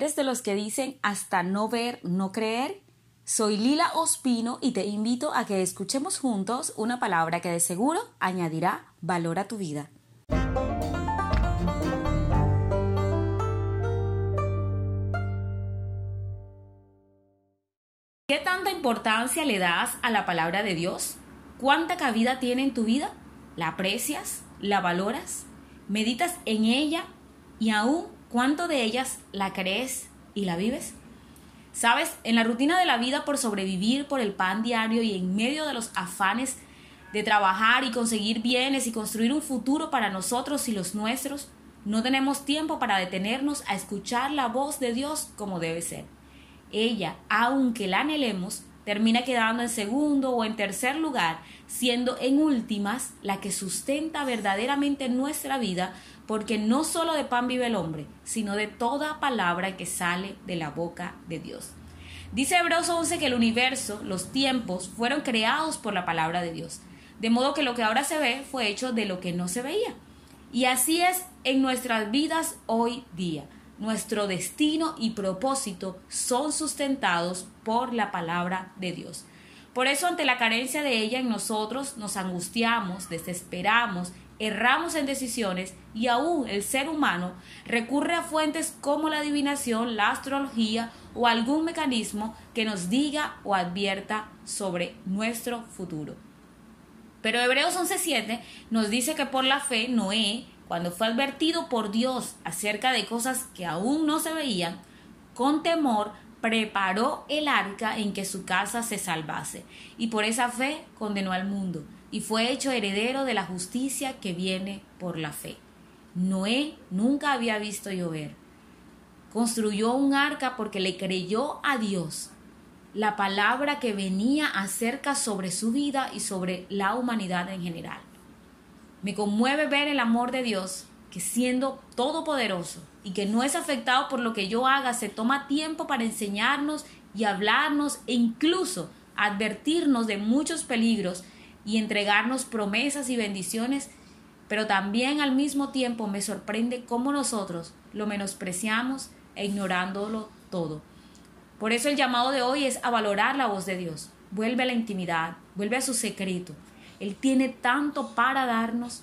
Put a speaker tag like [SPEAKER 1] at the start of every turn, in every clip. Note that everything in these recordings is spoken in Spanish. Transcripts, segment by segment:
[SPEAKER 1] ¿Eres de los que dicen hasta no ver, no creer? Soy Lila Ospino y te invito a que escuchemos juntos una palabra que de seguro añadirá valor a tu vida. ¿Qué tanta importancia le das a la palabra de Dios? ¿Cuánta cabida tiene en tu vida? ¿La aprecias? ¿La valoras? ¿Meditas en ella? ¿Y aún cuánto de ellas la crees y la vives? Sabes, en la rutina de la vida por sobrevivir por el pan diario y en medio de los afanes de trabajar y conseguir bienes y construir un futuro para nosotros y los nuestros, no tenemos tiempo para detenernos a escuchar la voz de Dios como debe ser. Ella, aunque la anhelemos, termina quedando en segundo o en tercer lugar, siendo en últimas la que sustenta verdaderamente nuestra vida, porque no solo de pan vive el hombre, sino de toda palabra que sale de la boca de Dios. Dice Hebreos 11 que el universo, los tiempos, fueron creados por la palabra de Dios, de modo que lo que ahora se ve fue hecho de lo que no se veía. Y así es en nuestras vidas hoy día nuestro destino y propósito son sustentados por la palabra de Dios. Por eso ante la carencia de ella en nosotros nos angustiamos, desesperamos, erramos en decisiones y aún el ser humano recurre a fuentes como la adivinación, la astrología o algún mecanismo que nos diga o advierta sobre nuestro futuro. Pero Hebreos 11:7 nos dice que por la fe Noé cuando fue advertido por Dios acerca de cosas que aún no se veían, con temor preparó el arca en que su casa se salvase, y por esa fe condenó al mundo, y fue hecho heredero de la justicia que viene por la fe. Noé nunca había visto llover. Construyó un arca porque le creyó a Dios la palabra que venía acerca sobre su vida y sobre la humanidad en general. Me conmueve ver el amor de Dios que siendo todopoderoso y que no es afectado por lo que yo haga, se toma tiempo para enseñarnos y hablarnos e incluso advertirnos de muchos peligros y entregarnos promesas y bendiciones, pero también al mismo tiempo me sorprende cómo nosotros lo menospreciamos e ignorándolo todo. Por eso el llamado de hoy es a valorar la voz de Dios. Vuelve a la intimidad, vuelve a su secreto, él tiene tanto para darnos.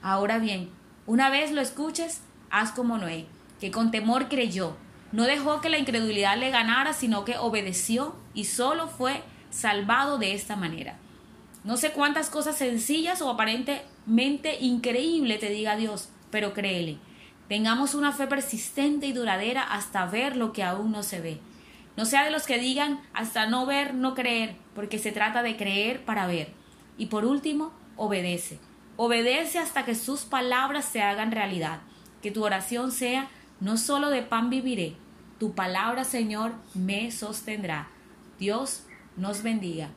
[SPEAKER 1] Ahora bien, una vez lo escuches, haz como Noé, que con temor creyó. No dejó que la incredulidad le ganara, sino que obedeció y solo fue salvado de esta manera. No sé cuántas cosas sencillas o aparentemente increíbles te diga Dios, pero créele. Tengamos una fe persistente y duradera hasta ver lo que aún no se ve. No sea de los que digan hasta no ver, no creer, porque se trata de creer para ver. Y por último, obedece. Obedece hasta que sus palabras se hagan realidad. Que tu oración sea, no solo de pan viviré, tu palabra, Señor, me sostendrá. Dios nos bendiga.